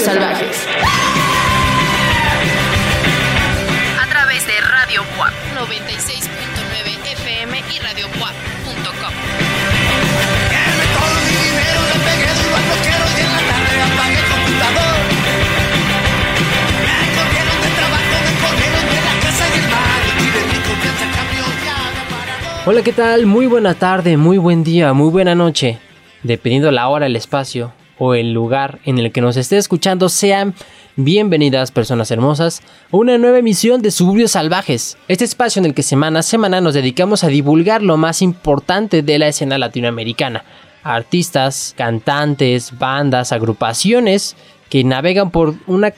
Salvajes. A través de Radio WAP 96.9 FM y Radio WAP.com. Hola, ¿qué tal? Muy buena tarde, muy buen día, muy buena noche. Dependiendo la hora, el espacio o el lugar en el que nos esté escuchando, sean bienvenidas personas hermosas a una nueva emisión de Suburbios Salvajes. Este espacio en el que semana a semana nos dedicamos a divulgar lo más importante de la escena latinoamericana. Artistas, cantantes, bandas, agrupaciones que navegan por una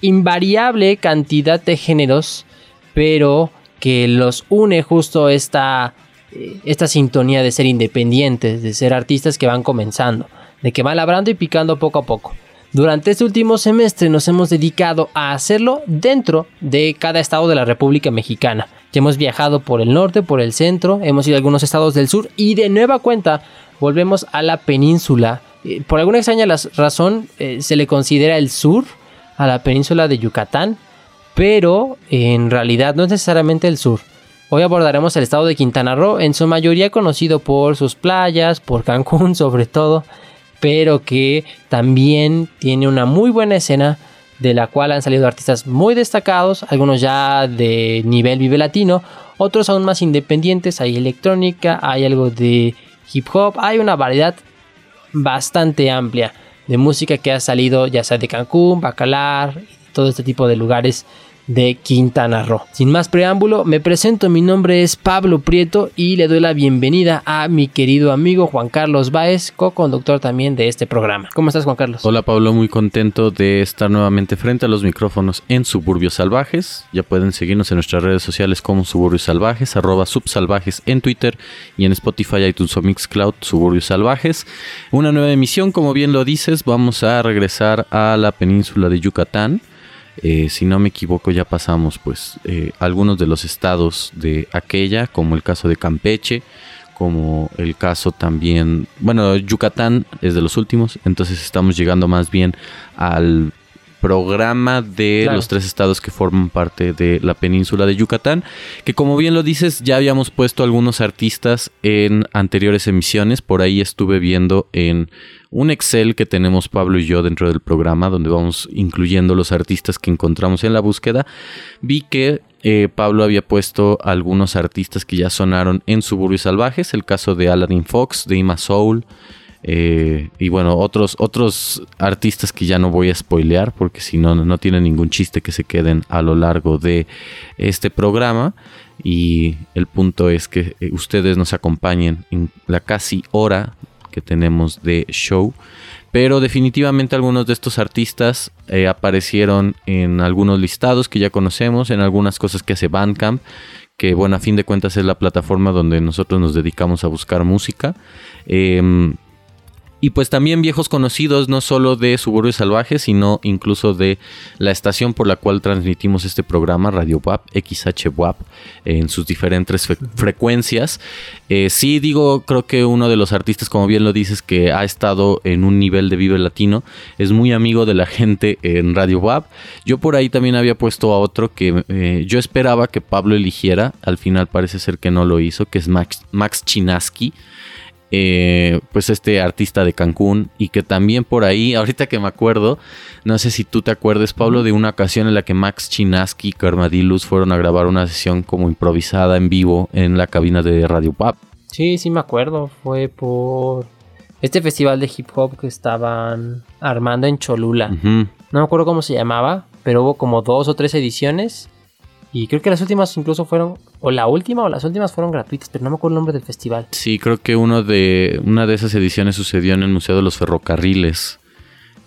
invariable cantidad de géneros, pero que los une justo esta, eh, esta sintonía de ser independientes, de ser artistas que van comenzando, de que van labrando y picando poco a poco. Durante este último semestre nos hemos dedicado a hacerlo dentro de cada estado de la República Mexicana. Ya hemos viajado por el norte, por el centro, hemos ido a algunos estados del sur y de nueva cuenta volvemos a la península. Eh, por alguna extraña razón eh, se le considera el sur a la península de Yucatán, pero en realidad no es necesariamente el sur. Hoy abordaremos el estado de Quintana Roo, en su mayoría conocido por sus playas, por Cancún sobre todo, pero que también tiene una muy buena escena de la cual han salido artistas muy destacados, algunos ya de nivel vive latino, otros aún más independientes, hay electrónica, hay algo de hip hop, hay una variedad bastante amplia de música que ha salido ya sea de Cancún, Bacalar, todo este tipo de lugares de Quintana Roo. Sin más preámbulo, me presento, mi nombre es Pablo Prieto y le doy la bienvenida a mi querido amigo Juan Carlos Báez, co-conductor también de este programa. ¿Cómo estás Juan Carlos? Hola Pablo, muy contento de estar nuevamente frente a los micrófonos en Suburbios Salvajes. Ya pueden seguirnos en nuestras redes sociales como Suburbios Salvajes, arroba subsalvajes en Twitter y en Spotify, iTunes o Mixcloud, Suburbios Salvajes. Una nueva emisión, como bien lo dices, vamos a regresar a la península de Yucatán eh, si no me equivoco, ya pasamos pues eh, algunos de los estados de aquella, como el caso de Campeche, como el caso también, bueno, Yucatán es de los últimos, entonces estamos llegando más bien al programa de los tres estados que forman parte de la península de Yucatán, que como bien lo dices, ya habíamos puesto algunos artistas en anteriores emisiones, por ahí estuve viendo en un Excel que tenemos Pablo y yo dentro del programa, donde vamos incluyendo los artistas que encontramos en la búsqueda, vi que eh, Pablo había puesto algunos artistas que ya sonaron en Suburbios Salvajes, el caso de Aladdin Fox, de Ima Soul, eh, y bueno, otros, otros artistas que ya no voy a spoilear porque si no, no tiene ningún chiste que se queden a lo largo de este programa. Y el punto es que eh, ustedes nos acompañen en la casi hora que tenemos de show. Pero definitivamente algunos de estos artistas eh, aparecieron en algunos listados que ya conocemos, en algunas cosas que hace Bandcamp, que bueno, a fin de cuentas es la plataforma donde nosotros nos dedicamos a buscar música. Em, y pues también viejos conocidos, no solo de Suburbios Salvajes, sino incluso de la estación por la cual transmitimos este programa, Radio WAP, XH WAP, en sus diferentes frecuencias. Eh, sí, digo, creo que uno de los artistas, como bien lo dices, que ha estado en un nivel de Vive Latino, es muy amigo de la gente en Radio WAP. Yo por ahí también había puesto a otro que eh, yo esperaba que Pablo eligiera, al final parece ser que no lo hizo, que es Max, Max Chinaski. Eh, pues este artista de Cancún y que también por ahí, ahorita que me acuerdo, no sé si tú te acuerdes, Pablo, de una ocasión en la que Max Chinaski y Carmadilus fueron a grabar una sesión como improvisada en vivo en la cabina de Radio Pop. Sí, sí me acuerdo, fue por este festival de hip hop que estaban armando en Cholula. No me acuerdo cómo se llamaba, pero hubo como dos o tres ediciones y creo que las últimas incluso fueron, o la última o las últimas fueron gratuitas, pero no me acuerdo el nombre del festival. Sí, creo que uno de, una de esas ediciones sucedió en el Museo de los Ferrocarriles.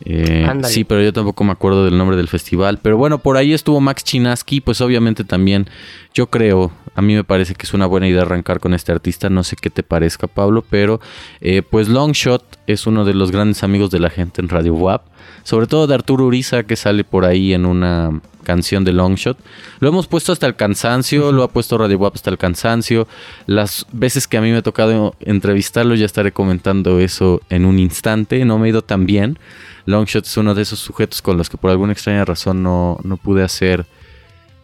Eh, sí, pero yo tampoco me acuerdo del nombre del festival. Pero bueno, por ahí estuvo Max Chinaski, pues obviamente también yo creo, a mí me parece que es una buena idea arrancar con este artista, no sé qué te parezca Pablo, pero eh, pues Longshot es uno de los grandes amigos de la gente en Radio WAP, sobre todo de Arturo Uriza que sale por ahí en una canción de Longshot. Lo hemos puesto hasta el cansancio, lo ha puesto Radio WAP hasta el cansancio. Las veces que a mí me ha tocado entrevistarlo, ya estaré comentando eso en un instante. No me ha ido tan bien. Longshot es uno de esos sujetos con los que por alguna extraña razón no, no pude hacer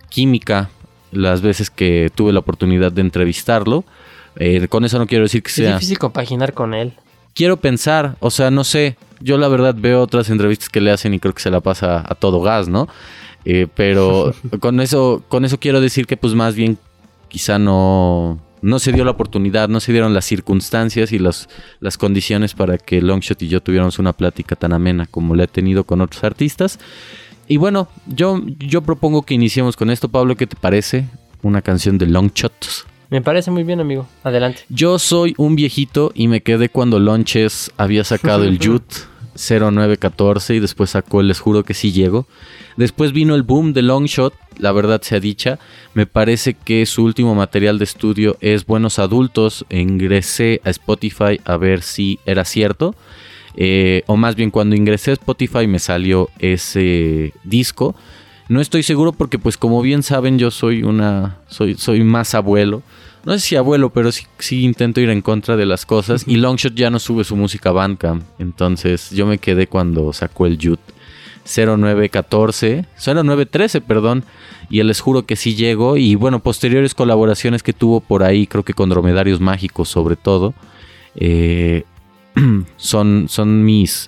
química las veces que tuve la oportunidad de entrevistarlo. Eh, con eso no quiero decir que sea... Es difícil compaginar con él. Quiero pensar, o sea, no sé. Yo la verdad veo otras entrevistas que le hacen y creo que se la pasa a todo gas, ¿no? Eh, pero con eso, con eso quiero decir que pues más bien quizá no, no se dio la oportunidad, no se dieron las circunstancias y las, las condiciones para que Longshot y yo tuviéramos una plática tan amena como la he tenido con otros artistas. Y bueno, yo, yo propongo que iniciemos con esto. Pablo, ¿qué te parece? Una canción de Longshot. Me parece muy bien, amigo. Adelante. Yo soy un viejito y me quedé cuando Launches había sacado el Jut 0914 y después sacó el Les Juro que sí llego. Después vino el boom de Longshot, la verdad sea dicha. Me parece que su último material de estudio es Buenos Adultos. Ingresé a Spotify a ver si era cierto. Eh, o más bien cuando ingresé a Spotify me salió ese disco. No estoy seguro porque pues como bien saben yo soy una soy soy más abuelo. No sé si abuelo, pero sí, sí intento ir en contra de las cosas. Y Longshot ya no sube su música Bandcamp. Entonces yo me quedé cuando sacó el Jut 0914, 0913, perdón. Y les juro que sí llegó. Y bueno, posteriores colaboraciones que tuvo por ahí, creo que con Dromedarios Mágicos sobre todo. Eh, son, son mis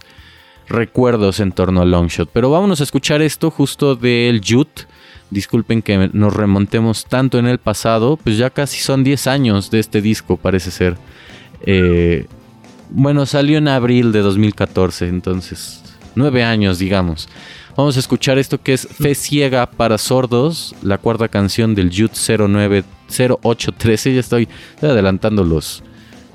recuerdos en torno a Longshot. Pero vámonos a escuchar esto justo del Jut. Disculpen que nos remontemos tanto en el pasado, pues ya casi son 10 años de este disco, parece ser. Eh, bueno, salió en abril de 2014, entonces 9 años, digamos. Vamos a escuchar esto que es Fe Ciega para Sordos, la cuarta canción del Jut 090813. Ya estoy adelantando los,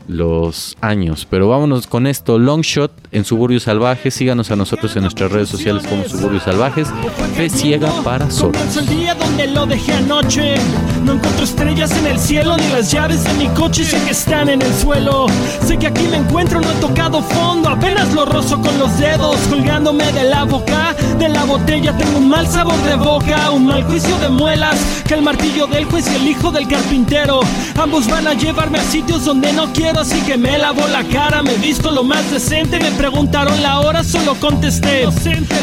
los años. Pero vámonos con esto. Longshot en Suburbios Salvajes. Síganos a nosotros en nuestras redes sociales como Suburbios Salvajes. Fe ciega para sordos. el día donde lo dejé anoche. No encuentro estrellas en el cielo ni las llaves de mi coche. Sé que están en el suelo. Sé que aquí me encuentro, no he tocado fondo. Apenas lo rozo con los dedos, colgándome de la boca. De la botella tengo un mal sabor de boca, un mal juicio de muelas. Que el martillo del juez y el hijo del carpintero. Ambos van a llevarme a sitios donde no quiero así que me lavo la cara, me visto lo más decente. Me preguntaron la hora, solo contesté.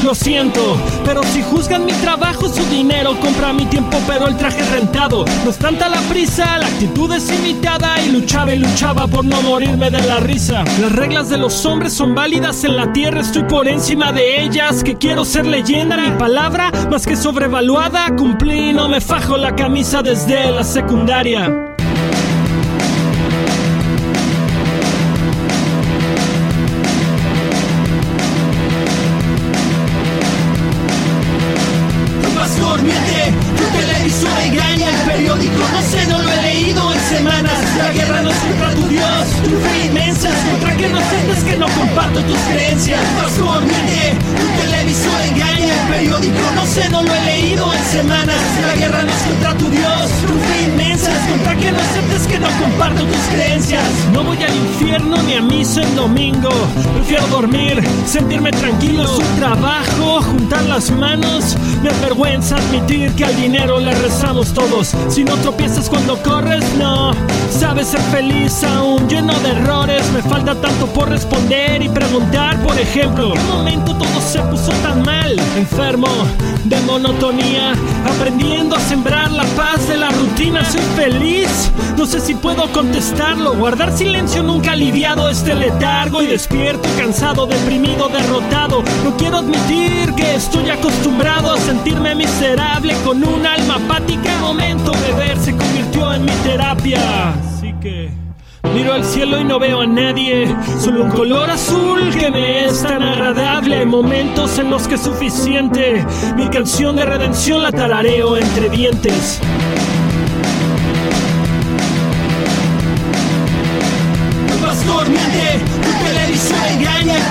Lo siento, pero si juzgan mi trabajo, su dinero compra mi tiempo, pero el traje rentado. No es tanta la prisa, la actitud es imitada. Y luchaba y luchaba por no morirme de la risa. Las reglas de los hombres son válidas en la tierra, estoy por encima de ellas. Que quiero ser leyenda, mi palabra más que sobrevaluada. Cumplí, no me fajo la camisa desde la secundaria. Sentirme tranquilo, su trabajo, juntar las manos. Me avergüenza admitir que al dinero le rezamos todos. Si no tropiezas cuando corres, no. Sabes ser feliz aún lleno de errores. Me falta tanto por responder y preguntar, por ejemplo. ¿En qué momento todo se puso tan mal? Enfermo de monotonía, aprendiendo a sembrar la paz de la rutina. Soy feliz, no sé si puedo contestarlo. Guardar silencio nunca ha aliviado este letargo y despierto, cansado, deprimido, derrotado. No quiero admitir que estoy acostumbrado a sentirme miserable con un alma apática. Momento de ver se convirtió en mi terapia. Así que. Miro al cielo y no veo a nadie, solo un color azul que me es tan agradable. Momentos en los que es suficiente. Mi canción de redención la tarareo entre dientes.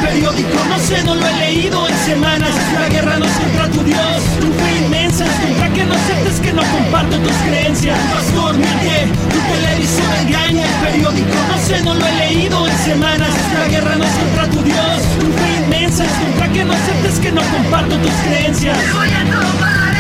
periódico no sé, no lo he leído en semanas. Guerra no es contra tu Dios, contra que no comparto tus creencias. Pastor, miente, tu televisor engaña, el periódico no sé, no lo he leído en semanas. La guerra no es contra tu Dios, tu fe inmensa es contra que no aceptes que no comparto tus creencias. Voy a tomar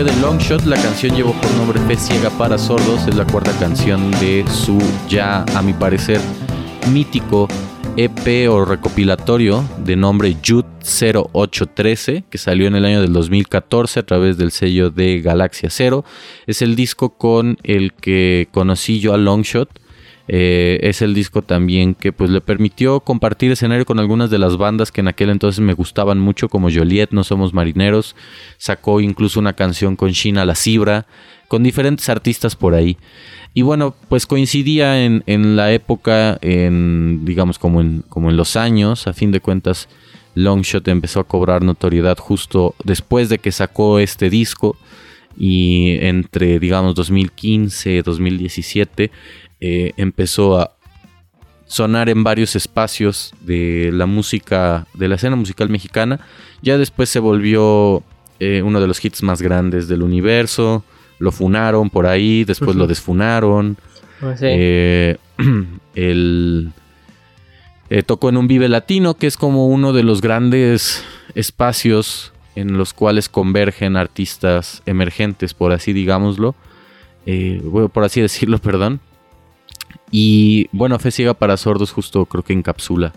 fue de Long Shot. La canción llevó por nombre Fe Ciega para Sordos. Es la cuarta canción de su ya, a mi parecer, mítico EP o recopilatorio de nombre Jude 0813 que salió en el año del 2014 a través del sello de Galaxia Zero. Es el disco con el que conocí yo a Longshot. Eh, es el disco también que pues le permitió compartir escenario con algunas de las bandas que en aquel entonces me gustaban mucho como Joliet, No Somos Marineros. Sacó incluso una canción con China La Cibra, con diferentes artistas por ahí. Y bueno, pues coincidía en, la época, en, digamos como en, como en los años, a fin de cuentas, Longshot empezó a cobrar notoriedad justo después de que sacó este disco y entre, digamos, 2015, 2017, eh, empezó a sonar en varios espacios de la música, de la escena musical mexicana. Ya después se volvió eh, uno de los hits más grandes del universo lo funaron por ahí, después lo desfunaron. Ah, eh, el, eh, tocó en un Vive Latino, que es como uno de los grandes espacios en los cuales convergen artistas emergentes, por así digámoslo. Eh, por así decirlo, perdón. Y bueno, Fe Ciega para Sordos justo creo que encapsula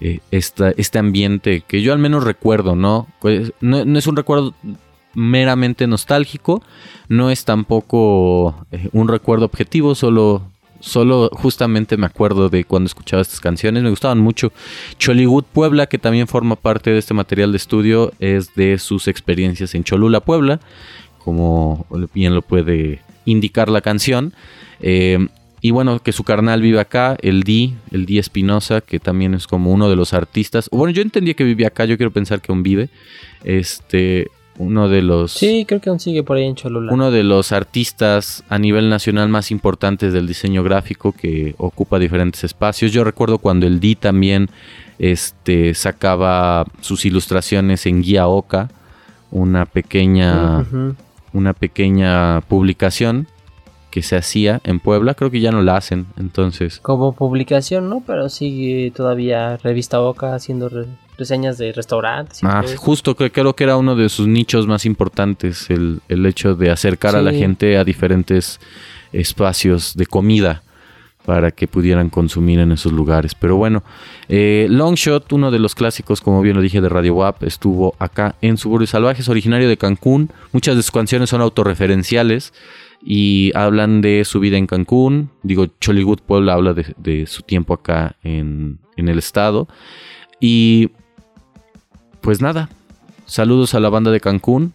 este ambiente que yo al menos recuerdo, ¿no? Pues, no, no es un recuerdo meramente nostálgico, no es tampoco eh, un recuerdo objetivo, solo, solo justamente me acuerdo de cuando escuchaba estas canciones, me gustaban mucho. Chollywood Puebla, que también forma parte de este material de estudio, es de sus experiencias en Cholula, Puebla, como bien lo puede indicar la canción. Eh, y bueno, que su carnal vive acá, el Di, el Di Espinosa, que también es como uno de los artistas. Bueno, yo entendía que vivía acá, yo quiero pensar que aún vive. Este, uno de los... Sí, creo que aún sigue por ahí en Cholula. Uno de los artistas a nivel nacional más importantes del diseño gráfico que ocupa diferentes espacios. Yo recuerdo cuando el Di también este, sacaba sus ilustraciones en Guía Oca, una pequeña, una pequeña publicación que se hacía en Puebla, creo que ya no la hacen, entonces. Como publicación, ¿no? Pero sigue todavía Revista Oca haciendo reseñas de restaurantes. ah, justo creo que era uno de sus nichos más importantes, el, hecho de acercar a la gente a diferentes espacios de comida para que pudieran consumir en esos lugares. Pero bueno, eh, Longshot, uno de los clásicos, como bien lo dije, de Radio WAP, estuvo acá en Suburbios Salvajes, originario de Cancún. Muchas de sus canciones son autorreferenciales y hablan de su vida en Cancún. Digo, Chollywood Puebla habla de, su tiempo acá en, en el estado. Y pues nada, saludos a la banda de Cancún.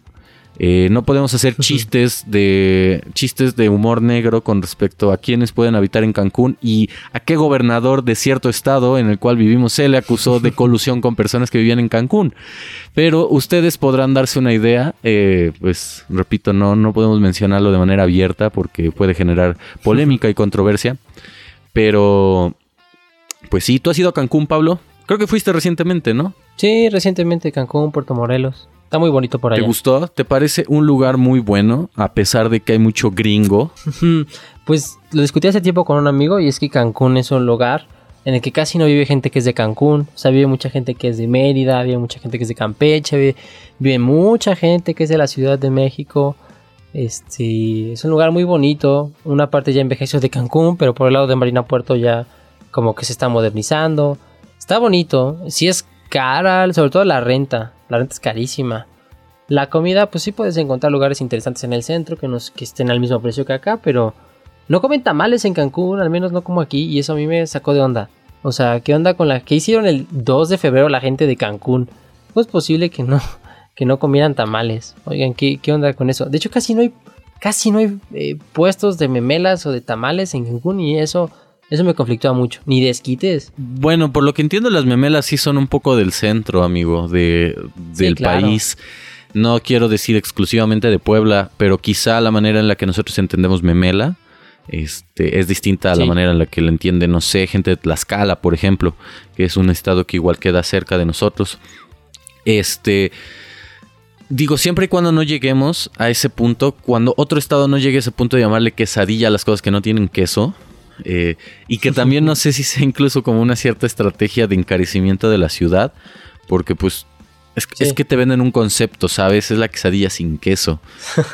Eh, no podemos hacer chistes de chistes de humor negro con respecto a quienes pueden habitar en Cancún y a qué gobernador de cierto estado en el cual vivimos se le acusó de colusión con personas que vivían en Cancún. Pero ustedes podrán darse una idea. Eh, pues repito, no, no podemos mencionarlo de manera abierta porque puede generar polémica y controversia. Pero, pues sí, ¿tú has ido a Cancún, Pablo? Creo que fuiste recientemente, ¿no? Sí, recientemente Cancún, Puerto Morelos. Está muy bonito por allá. ¿Te gustó? ¿Te parece un lugar muy bueno a pesar de que hay mucho gringo? pues lo discutí hace tiempo con un amigo y es que Cancún es un lugar en el que casi no vive gente que es de Cancún. O sea, vive mucha gente que es de Mérida, vive mucha gente que es de Campeche, vive, mucha gente que es de la Ciudad de México. Este, es un lugar muy bonito. Una parte ya envejeció de Cancún, pero por el lado de Marina Puerto ya como que se está modernizando. Está bonito. Si es cara, sobre todo la renta. La renta es carísima. La comida, pues sí puedes encontrar lugares interesantes en el centro que, nos, que estén al mismo precio que acá, pero no comen tamales en Cancún, al menos no como aquí, y eso a mí me sacó de onda. O sea, ¿qué onda con la que hicieron el 2 de febrero la gente de Cancún? ¿Cómo es posible que no, que no comieran tamales? Oigan, ¿qué, ¿qué, onda con eso? De hecho, casi no hay, casi no hay eh, puestos de memelas o de tamales en Cancún y eso eso me conflictúa mucho. Ni desquites. Bueno, por lo que entiendo, las memelas sí son un poco del centro, amigo, de, del país. No quiero decir exclusivamente de Puebla, pero quizá la manera en la que nosotros entendemos memela este, es distinta a la manera en la que lo entiende, no sé, gente de Tlaxcala, por ejemplo, que es un estado que igual queda cerca de nosotros. Este. Digo, siempre y cuando no lleguemos a ese punto, cuando otro estado no llegue a ese punto de llamarle quesadilla a las cosas que no tienen queso, eh, y que también no sé si sea incluso como una cierta estrategia de encarecimiento de la ciudad, porque pues Es, es, que te venden un concepto, ¿sabes? Es la quesadilla sin queso.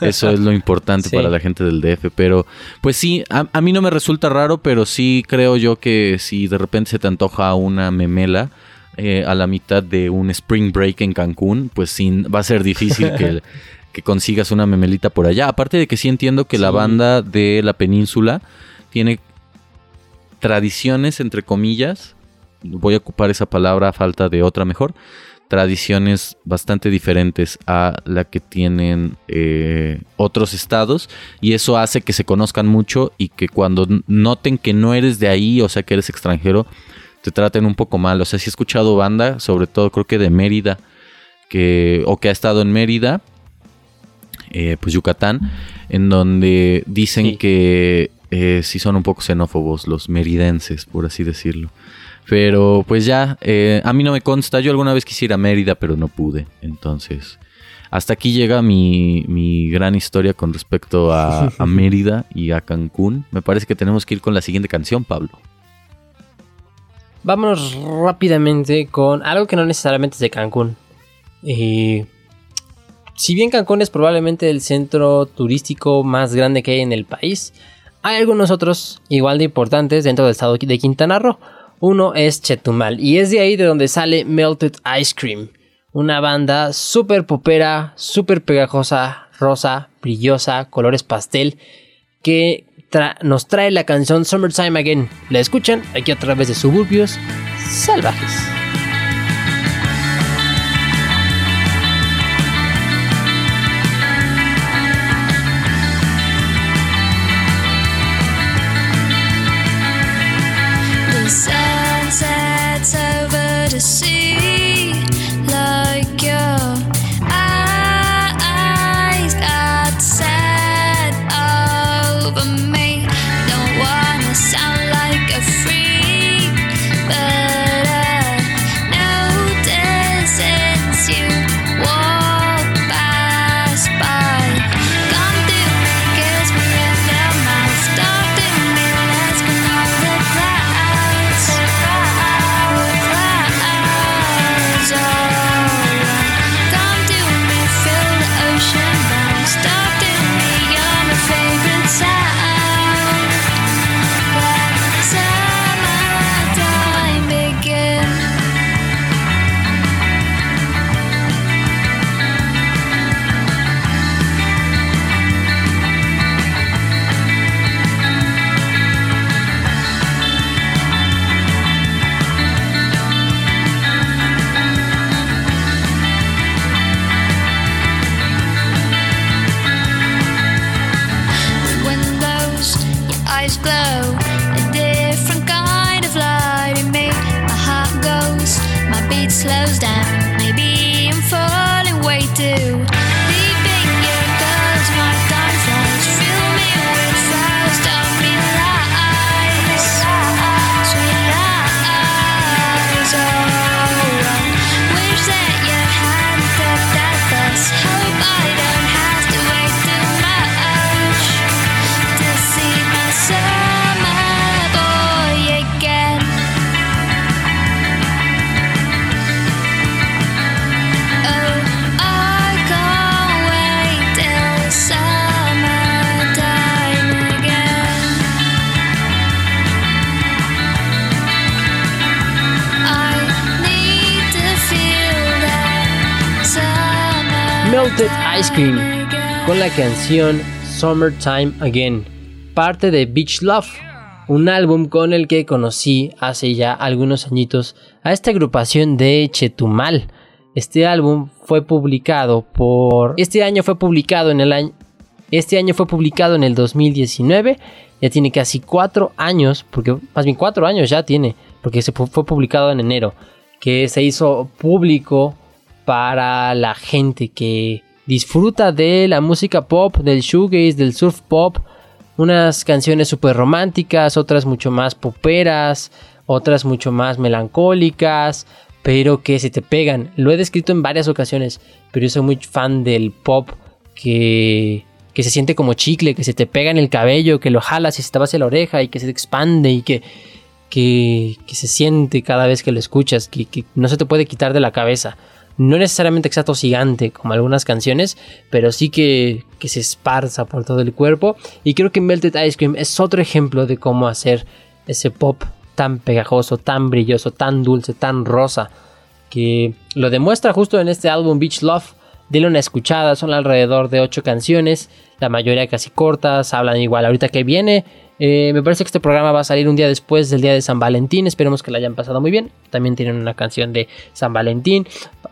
Eso es lo importante para la gente del DF. Pero, pues sí, a, mí no me resulta raro, pero sí creo yo que si de repente se te antoja una memela eh, a la mitad de un spring break en Cancún, pues sí, va a ser difícil que, que consigas una memelita por allá. Aparte de que sí entiendo que la banda de la península tiene tradiciones, entre comillas. Voy a ocupar esa palabra a falta de otra mejor tradiciones bastante diferentes a la que tienen eh, otros estados y eso hace que se conozcan mucho y que cuando noten que no eres de ahí, o sea que eres extranjero, te traten un poco mal. O sea, si he escuchado banda, sobre todo creo que de Mérida, que, o que ha estado en Mérida, eh, pues Yucatán, en donde dicen que eh, sí son un poco xenófobos los meridenses, por así decirlo. Pero pues ya, eh, a mí no me consta. Yo alguna vez quisiera Mérida, pero no pude. Entonces, hasta aquí llega mi, gran historia con respecto a, Mérida y a Cancún. Me parece que tenemos que ir con la siguiente canción, Pablo. Vámonos rápidamente con algo que no necesariamente es de Cancún. Eh, si bien Cancún es probablemente el centro turístico más grande que hay en el país, hay algunos otros igual de importantes dentro del estado de Quintana Roo. Uno es Chetumal y es de ahí de donde sale Melted Ice Cream, una banda súper popera, súper pegajosa, rosa, brillosa, colores pastel, que nos trae la canción Summertime Again. La escuchan aquí a través de suburbios salvajes. Ice Cream con la canción Summertime Again, parte de Beach Love, un álbum con el que conocí hace ya algunos añitos a esta agrupación de Chetumal. Este álbum fue publicado por. Este año fue publicado en el año. Este año fue publicado en el 2019. Ya tiene casi cuatro años, porque más bien cuatro años ya tiene, porque se fue publicado en enero. Que se hizo público para la gente que disfruta de la música pop, del shoegaze, del surf pop, unas canciones súper románticas, otras mucho más poperas, otras mucho más melancólicas, pero que se te pegan. Lo he descrito en varias ocasiones, pero yo soy muy fan del pop que, que se siente como chicle, que se te pega en el cabello, que lo jalas y se te va hacia la oreja y que se expande y que, que, se siente cada vez que lo escuchas, que, que no se te puede quitar de la cabeza. No necesariamente que sea tosigante como algunas canciones, pero sí que, se esparza por todo el cuerpo. Y creo que Melted Ice Cream es otro ejemplo de cómo hacer ese pop tan pegajoso, tan brilloso, tan dulce, tan rosa, que lo demuestra justo en este álbum Beach Love. Dile una escuchada, son alrededor de 8 canciones, la mayoría casi cortas, hablan igual ahorita que viene eh, me parece que este programa va a salir un día después del día de San Valentín. Esperemos que la hayan pasado muy bien. También tienen una canción de San Valentín.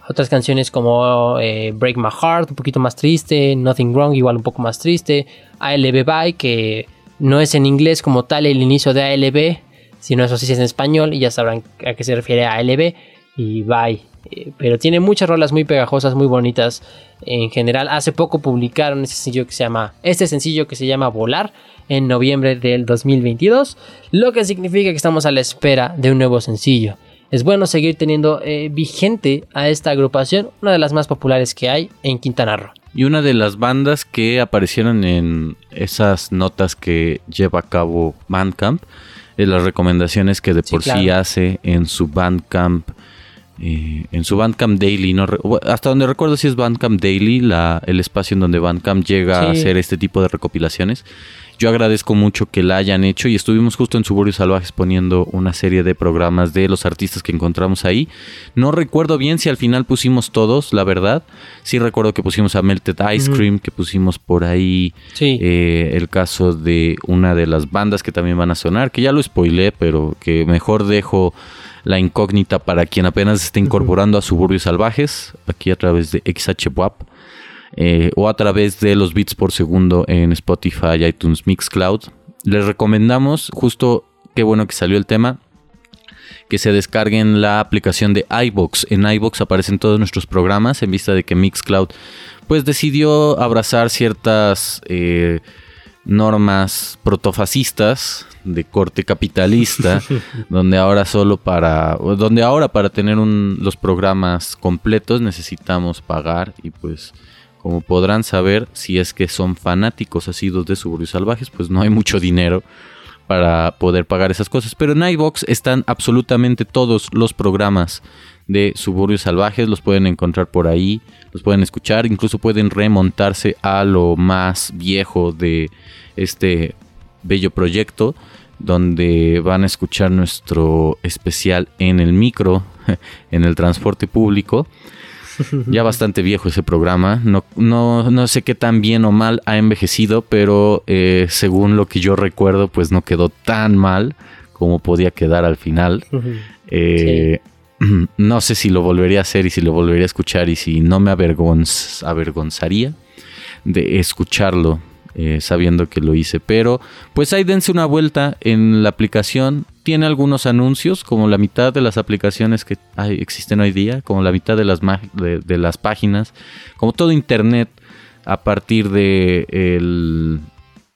Otras canciones como eh, Break My Heart, un poquito más triste. Nothing Wrong, igual un poco más triste. ALB Bye, que no es en inglés como tal el inicio de ALB, sino eso sí es en español. Y ya sabrán a qué se refiere ALB. Y Bye. Eh, pero tiene muchas rolas muy pegajosas, muy bonitas en general. Hace poco publicaron este sencillo que se llama, este sencillo que se llama Volar en noviembre del 2022, lo que significa que estamos a la espera de un nuevo sencillo. Es bueno seguir teniendo eh, vigente a esta agrupación, una de las más populares que hay en Quintana Roo. Y una de las bandas que aparecieron en esas notas que lleva a cabo Bandcamp, es las recomendaciones que de por sí hace en su Bandcamp eh, en su Bandcamp Daily, no hasta donde recuerdo si es Bandcamp Daily, la, el espacio en donde Bandcamp llega a hacer este tipo de recopilaciones. Yo agradezco mucho que la hayan hecho y estuvimos justo en Suburbios Salvajes poniendo una serie de programas de los artistas que encontramos ahí. No recuerdo bien si al final pusimos todos, la verdad. Sí recuerdo que pusimos a Melted Ice Cream, que pusimos por ahí eh, el caso de una de las bandas que también van a sonar, que ya lo spoilé, pero que mejor dejo incógnita para quien apenas esté incorporando a Suburbios Salvajes, aquí a través de XHWAP. Eh, o a través de los bits por segundo en Spotify, iTunes, Mixcloud. Les recomendamos, justo qué bueno que salió el tema, que se descarguen la aplicación de iBox. En iBox aparecen todos nuestros programas en vista de que Mixcloud pues decidió abrazar ciertas eh, normas protofascistas de corte capitalista, donde ahora solo para, donde ahora para tener los programas completos necesitamos pagar y pues como podrán saber, si es que son fanáticos asidos de Suburbios Salvajes, pues no hay mucho dinero para poder pagar esas cosas. Pero en iBox están absolutamente todos los programas de Suburbios Salvajes, los pueden encontrar por ahí, los pueden escuchar, incluso pueden remontarse a lo más viejo de este bello proyecto, donde van a escuchar nuestro especial en el micro, en el transporte público ya bastante viejo ese programa. No, no, no sé qué tan bien o mal ha envejecido, pero eh, según lo que yo recuerdo, pues no quedó tan mal como podía quedar al final. Eh, no sé si lo volvería a hacer y si lo volvería a escuchar y si no me avergonzaría de escucharlo eh, sabiendo que lo hice. Pero pues ahí dense una vuelta en la aplicación. Tiene algunos anuncios, como la mitad de las aplicaciones que existen hoy día, como la mitad de las, de, las páginas, como todo Internet a partir de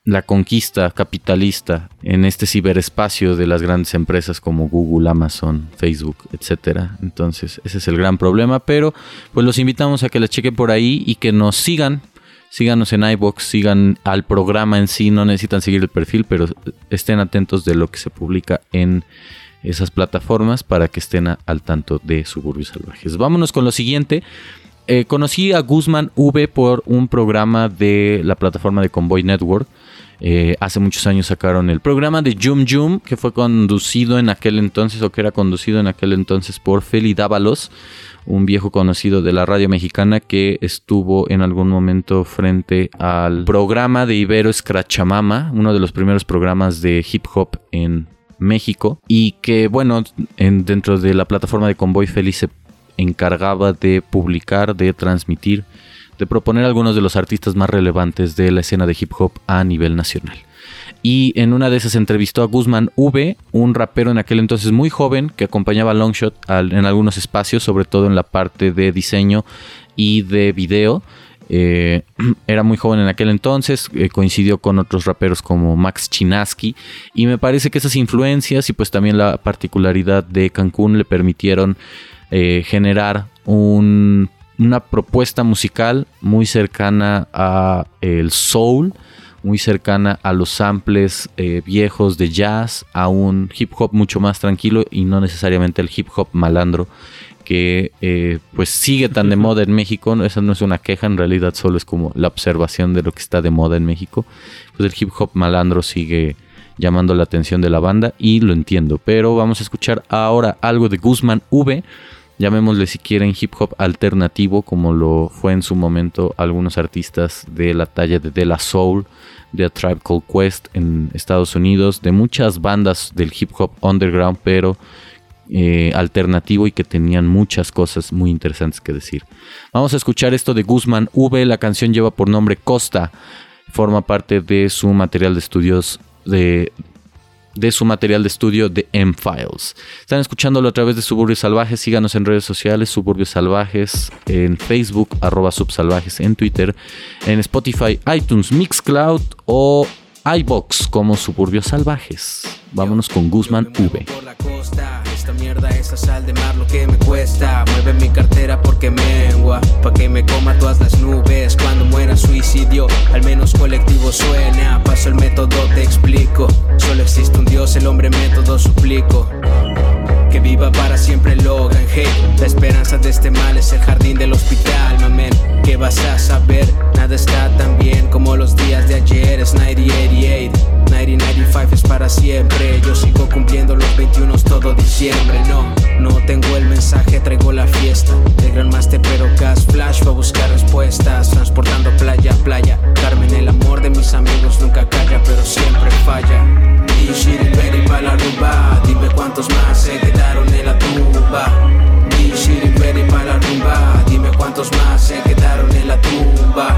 la conquista capitalista en este ciberespacio de las grandes empresas como Google, Amazon, Facebook, etcétera. Entonces, ese es el gran problema, pero pues los invitamos a que la chequen por ahí y que nos sigan síganos en iBox, sigan al programa en sí, no necesitan seguir el perfil, pero estén atentos de lo que se publica en esas plataformas para que estén al tanto de Suburbios Salvajes. Vámonos con lo siguiente. Eh, conocí a Guzmán V por un programa de la plataforma de Convoy Network. Eh, hace muchos años sacaron el programa de Jum Jum, que fue conducido en aquel entonces, o que era conducido en aquel entonces por Feli Dávalos un viejo conocido de la radio mexicana que estuvo en algún momento frente al programa de Ibero Scratchamama, uno de los primeros programas de hip hop en México y que bueno, en, dentro de la plataforma de Convoy Feliz se encargaba de publicar, de transmitir, de proponer algunos de los artistas más relevantes de la escena de hip hop a nivel nacional y en una de esas entrevistó a Guzmán V, un rapero en aquel entonces muy joven que acompañaba a Longshot en algunos espacios, sobre todo en la parte de diseño y de video. Eh, era muy joven en aquel entonces, eh, coincidió con otros raperos como Max Chinaski y me parece que esas influencias y pues también la particularidad de Cancún le permitieron eh, generar una propuesta musical muy cercana a el soul, muy cercana a los samples eh, viejos de jazz, a un hip hop mucho más tranquilo y no necesariamente el hip hop malandro que eh, pues sigue tan de moda en México. Esa no es una queja, en realidad solo es como la observación de lo que está de moda en México. Pues el hip hop malandro sigue llamando la atención de la banda y lo entiendo. Pero vamos a escuchar ahora algo de Guzmán V. Llamémosle si quieren hip hop alternativo, como lo fue en su momento algunos artistas de la talla de De La Soul, de A Tribe Called Quest en Estados Unidos, de muchas bandas del hip hop underground, pero eh, alternativo y que tenían muchas cosas muy interesantes que decir. Vamos a escuchar esto de Guzmán V, la canción lleva por nombre Costa, forma parte de su material de estudios de, de su material de estudio de M-Files. Están escuchándolo a través de Suburbios Salvajes. Síganos en redes sociales, Suburbios Salvajes, en Facebook, arroba subsalvajes, en Twitter, en Spotify, iTunes, Mixcloud o iBox como Suburbios Salvajes. Vámonos con Guzmán V. Esta mierda, esa sal de mar, lo que me cuesta. Mueve mi cartera porque mengua. Pa' que me coma todas las nubes. Cuando muera suicidio, al menos colectivo suena. Paso el método, te explico. Solo existe un Dios, el hombre método suplico. Que viva para siempre Logan, hey De este mal es el jardín del hospital, mamen ¿Qué vas a saber? Nada está tan bien como los días de ayer. Es 1988, 1995 es para siempre. Yo sigo cumpliendo los 21 todo diciembre. No, no tengo el mensaje, traigo la fiesta. De Gran Master pero Gas Flash va a buscar respuestas. Transportando playa a playa. Carmen, el amor de mis amigos nunca calla pero siempre falla. Y para la Dime cuántos más se quedaron en la tumba. Para rumba. Dime cuántos más se quedaron en la tumba.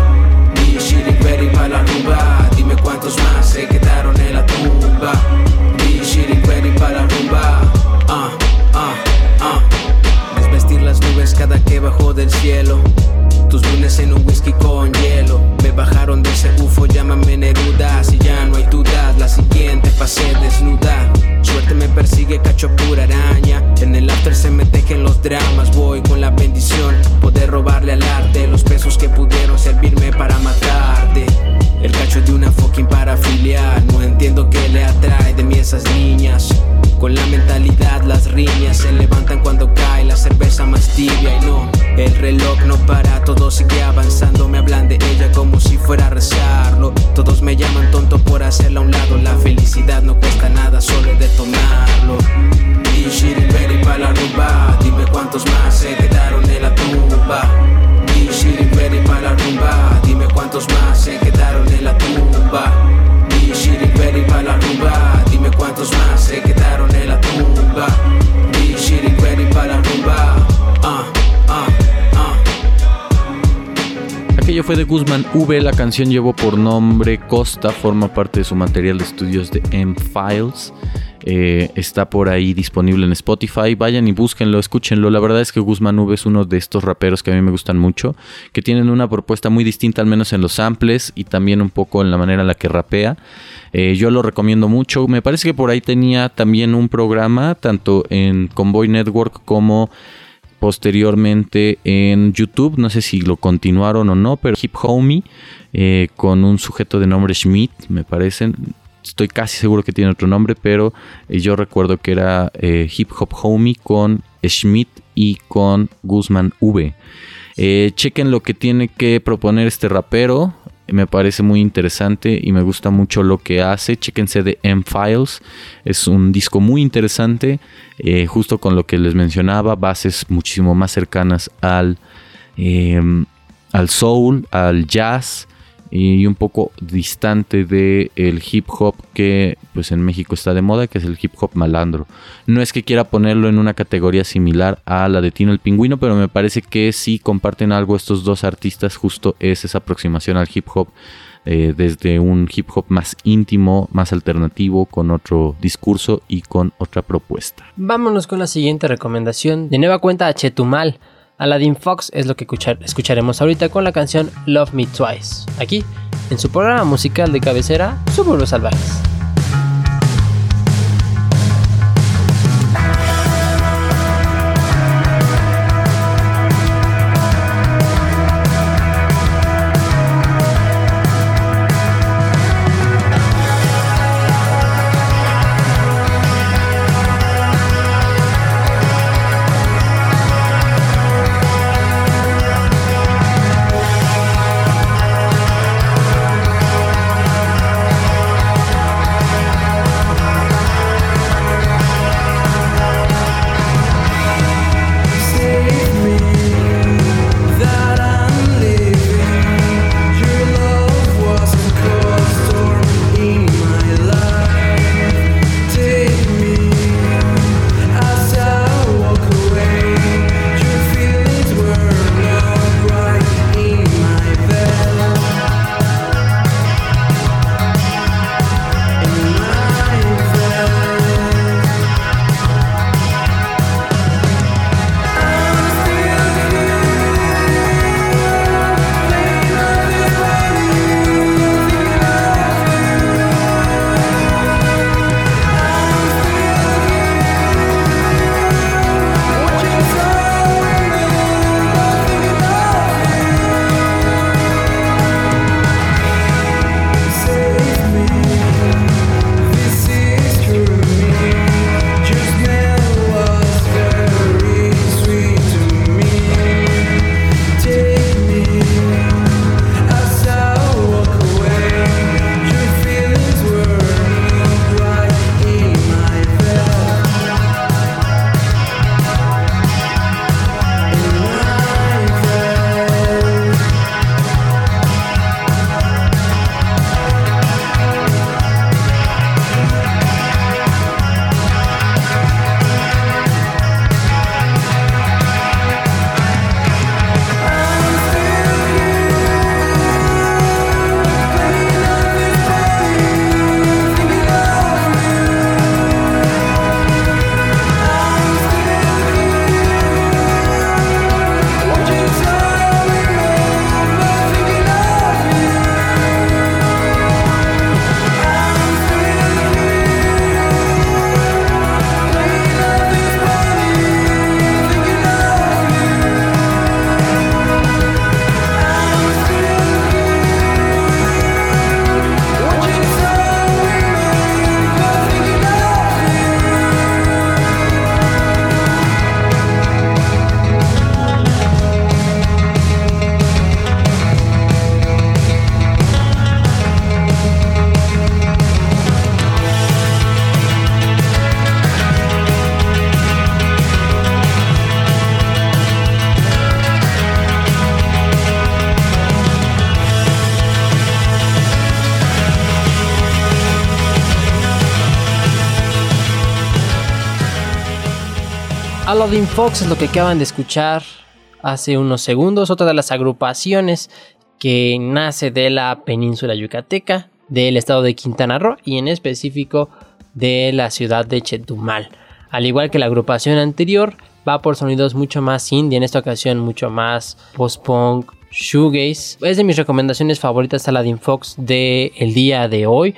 Y Shiri para la rumba. Dime cuántos más se quedaron en la tumba. Y Shiri para la rumba. Ah, ah, ah. Desvestir las nubes cada que bajo del cielo. Tus lunes en un whisky con hielo. Me bajaron de ese UFO, llámame Neruda. Si ya no hay dudas, la siguiente pasé desnuda. Suerte me persigue, cacho pura araña. En el after se me tejen los dramas. Voy con la bendición, poder robarle al arte los pesos que pudieron servirme para matarte. El cacho de una fucking parafilia. No entiendo qué le atrae de mí esas niñas. Con la mentalidad, las riñas se levantan cuando cae la cerveza más tibia. Y no, el reloj no para, todo sigue avanzando. Me hablan de ella como si fuera a rezarlo. Todos me llaman tonto por hacerla a un lado. La felicidad no cuesta nada, solo de tomarlo. Y para la Guzmán V, la canción llevó por nombre Costa, forma parte de su material de estudios de M-Files. Eh, está por ahí disponible en Spotify. Vayan y búsquenlo, escúchenlo. La verdad es que Guzmán V es uno de estos raperos que a mí me gustan mucho, que tienen una propuesta muy distinta, al menos en los samples y también un poco en la manera en la que rapea. Eh, yo lo recomiendo mucho. Me parece que por ahí tenía también un programa, tanto en Convoy Network como posteriormente en YouTube. No sé si lo continuaron o no, pero Hip Homie eh, con un sujeto de nombre Schmidt, me parecen. Estoy casi seguro que tiene otro nombre, pero eh, yo recuerdo que era eh, Hip Hop Homie con Schmidt y con Guzmán V. Chequen lo que tiene que proponer este rapero. Me parece muy interesante y me gusta mucho lo que hace. Chequense de M-Files. Es un disco muy interesante. eh, justo con lo que les mencionaba. Bases muchísimo más cercanas al, em, al soul, al jazz y un poco distante del el hip hop que pues en México está de moda, que es el hip hop malandro. No es que quiera ponerlo en una categoría similar a la de Tino el Pingüino, pero me parece que sí comparten algo estos dos artistas, justo es esa aproximación al hip hop eh, desde un hip hop más íntimo, más alternativo, con otro discurso y con otra propuesta. Vámonos con la siguiente recomendación. De nueva cuenta Chetumal. Aladdin Fox es lo que escuchar- escucharemos ahorita con la canción Love Me Twice. Aquí, en su programa musical de cabecera, Suburbios Salvajes. Aladdin Fox es lo que acaban de escuchar hace unos segundos, otra de las agrupaciones que nace de la península yucateca, del estado de Quintana Roo y en específico de la ciudad de Chetumal. Al igual que la agrupación anterior, va por sonidos mucho más indie, en esta ocasión mucho más post-punk, shoegaze. Es de mis recomendaciones favoritas Aladdin Fox del el día de hoy.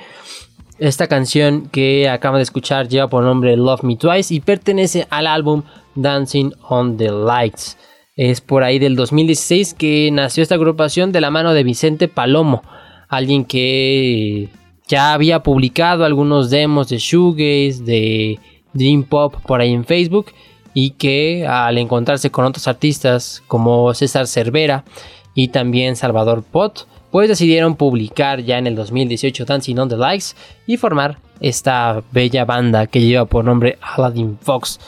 Esta canción que acaba de escuchar lleva por nombre Love Me Twice y pertenece al álbum Dancing on the Lights. Es por ahí del 2016 que nació esta agrupación de la mano de Vicente Palomo, alguien que ya había publicado algunos demos de shoegaze, de dream pop por ahí en Facebook y que al encontrarse con otros artistas como César Cervera y también Salvador Pot, pues decidieron publicar ya en el 2018 Dancing on the Lights y formar esta bella banda que lleva por nombre Aladdin Fox.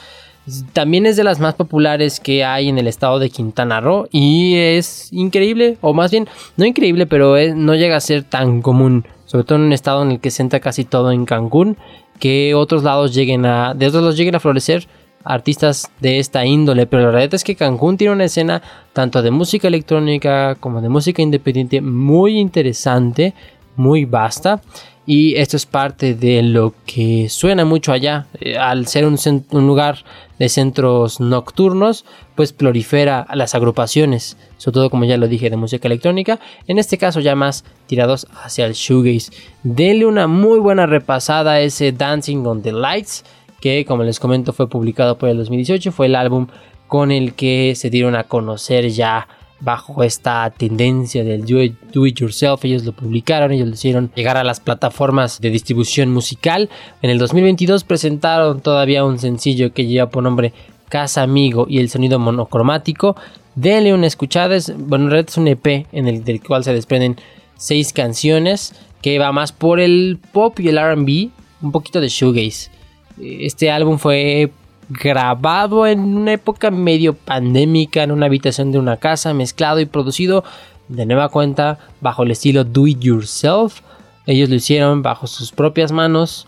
También es de las más populares que hay en el estado de Quintana Roo y es increíble, o más bien, no increíble, pero no llega a ser tan común, sobre todo en un estado en el que se entra casi todo en Cancún, que otros lados lleguen a, de otros lados lleguen a florecer artistas de esta índole, pero la realidad es que Cancún tiene una escena tanto de música electrónica como de música independiente muy interesante, muy vasta. Y esto es parte de lo que suena mucho allá. Eh, al ser un, lugar de centros nocturnos, pues prolifera las agrupaciones, sobre todo como ya lo dije, de música electrónica. En este caso ya más tirados hacia el shoegaze. Denle una muy buena repasada a ese Dancing on the Lights que como les comento fue publicado por el 2018, fue el álbum con el que se dieron a conocer ya bajo esta tendencia del do it, yourself. Ellos lo publicaron, ellos lo hicieron llegar a las plataformas de distribución musical. En el 2022 presentaron todavía un sencillo que lleva por nombre Casa Amigo y el sonido monocromático. Denle una escuchada, es, bueno, es un EP en el del cual se desprenden seis canciones que va más por el pop y el RB, un poquito de shoegaze. Este álbum fue grabado en una época medio pandémica en una habitación de una casa, mezclado y producido de nueva cuenta bajo el estilo Do It Yourself. Ellos lo hicieron bajo sus propias manos.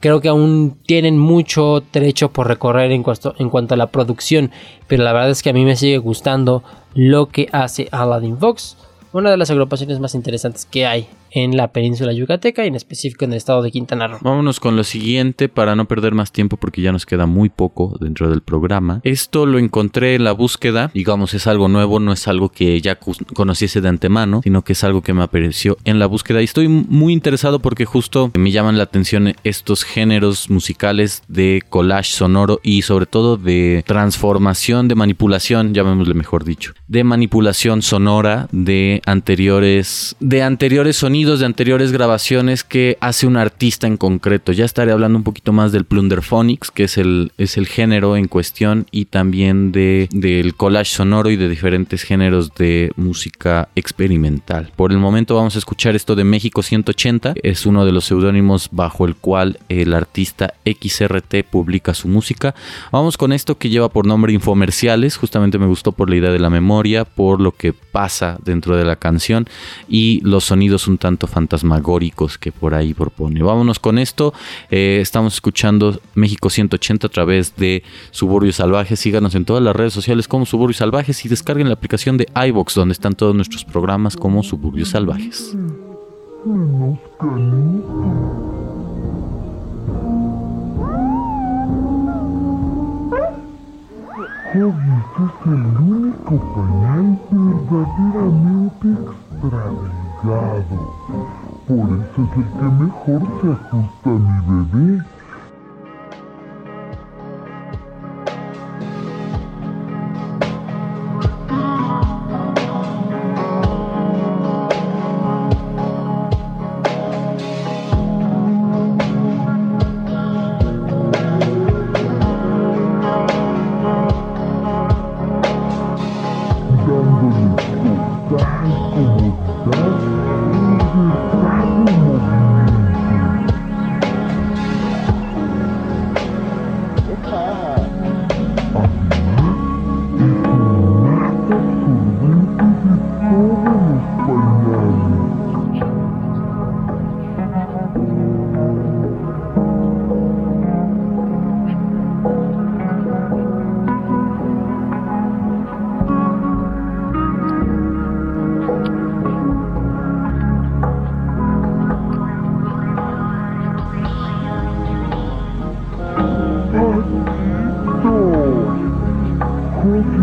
creo que aún tienen mucho trecho por recorrer en cuanto, en cuanto a la producción, pero la verdad es que a mí me sigue gustando lo que hace Aladdin Fox, una de las agrupaciones más interesantes que hay en la península yucateca y en específico en el estado de Quintana Roo. Vámonos con lo siguiente para no perder más tiempo porque ya nos queda muy poco dentro del programa. Esto lo encontré en la búsqueda, digamos es algo nuevo, no es algo que ya conociese de antemano, sino que es algo que me apareció en la búsqueda y estoy muy interesado porque justo me llaman la atención estos géneros musicales de collage sonoro y sobre todo de transformación, de manipulación, llamémosle mejor dicho, de manipulación sonora de anteriores de anteriores sonidos de anteriores grabaciones que hace un artista en concreto. Ya estaré hablando un poquito más del Plunderphonics, que es el, es el género en cuestión, y también de, del collage sonoro y de diferentes géneros de música experimental. Por el momento vamos a escuchar esto de México 180, es uno de los seudónimos bajo el cual el artista XRT publica su música. Vamos con esto que lleva por nombre Infomerciales, justamente me gustó por la idea de la memoria, por lo que pasa dentro de la canción y los sonidos un tanto tanto fantasmagóricos que por ahí propone. Vámonos con esto. Eh, estamos escuchando México 180 a través de Suburbios Salvajes. Síganos en todas las redes sociales como Suburbios Salvajes y descarguen la aplicación de iBox donde están todos nuestros programas como Suburbios Salvajes. Por eso es el que mejor se ajusta a mi bebé. Cool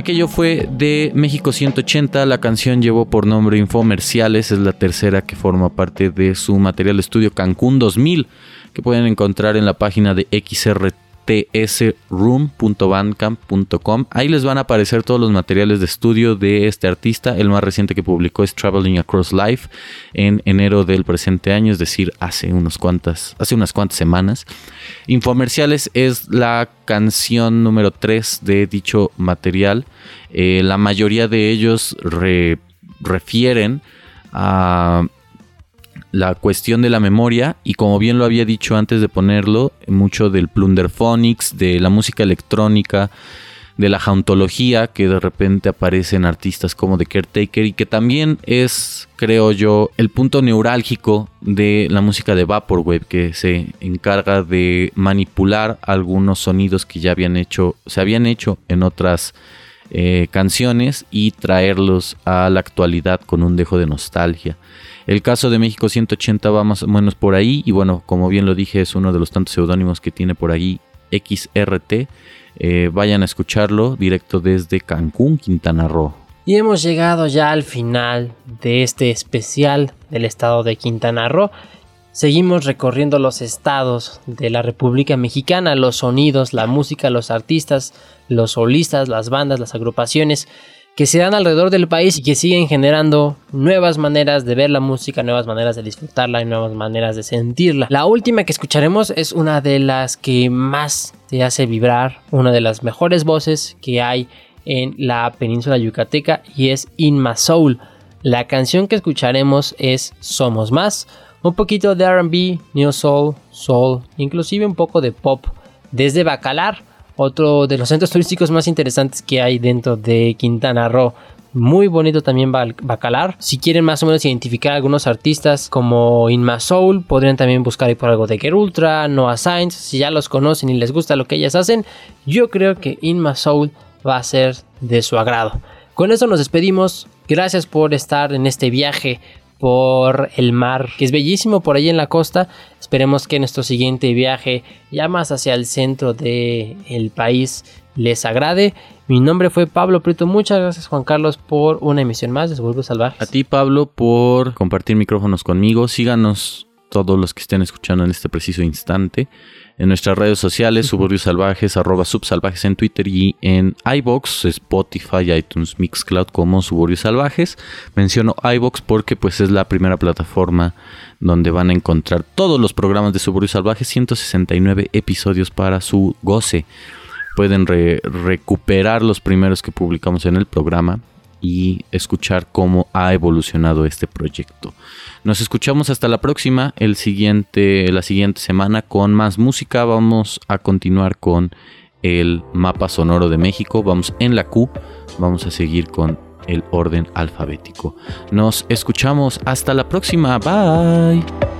Aquello fue de México 180, la canción llevó por nombre Infomerciales, es la tercera que forma parte de su material estudio Cancún 2000, que pueden encontrar en la página de XRT tsroom.bandcamp.com. Ahí les van a aparecer todos los materiales de estudio de este artista. El más reciente que publicó es Traveling Across Life en enero del presente año, es decir, hace, unos cuantas, hace unas cuantas semanas. Infomerciales es la canción número 3 de dicho material. Eh, la mayoría de ellos refieren a la cuestión de la memoria y como bien lo había dicho antes de ponerlo, mucho del plunderphonics, de la música electrónica, de la jauntología que de repente aparecen artistas como The Caretaker y que también es, creo yo, el punto neurálgico de la música de Vaporwave que se encarga de manipular algunos sonidos que ya habían hecho, se habían hecho en otras eh, canciones y traerlos a la actualidad con un dejo de nostalgia. El caso de México 180 va más o menos por ahí y bueno, como bien lo dije, es uno de los tantos seudónimos que tiene por ahí XRT. Eh, vayan a escucharlo directo desde Cancún, Quintana Roo. Y hemos llegado ya al final de este especial del estado de Quintana Roo. Seguimos recorriendo los estados de la República Mexicana, los sonidos, la música, los artistas, los solistas, las bandas, las agrupaciones que se dan alrededor del país y que siguen generando nuevas maneras de ver la música, nuevas maneras de disfrutarla y nuevas maneras de sentirla. La última que escucharemos es una de las que más te hace vibrar, una de las mejores voces que hay en la península yucateca y es In My Soul. La canción que escucharemos es Somos Más, un poquito de RB, New Soul, Soul, inclusive un poco de pop desde Bacalar otro de los centros turísticos más interesantes que hay dentro de Quintana Roo. muy bonito también va, va, a calar. Si quieren más o menos identificar algunos artistas como Inma Soul, podrían también buscar ahí por algo de Get Ultra, Noah Sainz. Si ya los conocen y les gusta lo que ellas hacen, yo creo que Inma Soul va a ser de su agrado. Con eso nos despedimos. Gracias por estar en este viaje por el mar, que es bellísimo por ahí en la costa. Esperemos que nuestro siguiente viaje, ya más hacia el centro del país, les agrade. Mi nombre fue Pablo Prieto. Muchas gracias, Juan Carlos, por una emisión más de Suburbios Salvajes. A ti, Pablo, por compartir micrófonos conmigo. Síganos todos los que estén escuchando en este preciso instante en nuestras redes sociales, Suburbios Salvajes, arroba subsalvajes en Twitter y en iBox, Spotify, iTunes, Mixcloud como Suburbios Salvajes. Menciono iBox porque pues es la primera plataforma donde van a encontrar todos los programas de Suburbios Salvajes, 169 episodios para su goce. Pueden recuperar los primeros que publicamos en el programa y escuchar cómo ha evolucionado este proyecto. Nos escuchamos hasta la próxima, el siguiente, la siguiente semana con más música. Vamos a continuar con el mapa sonoro de México. Vamos en la Q. Vamos a seguir con el orden alfabético. Nos escuchamos hasta la próxima. Bye.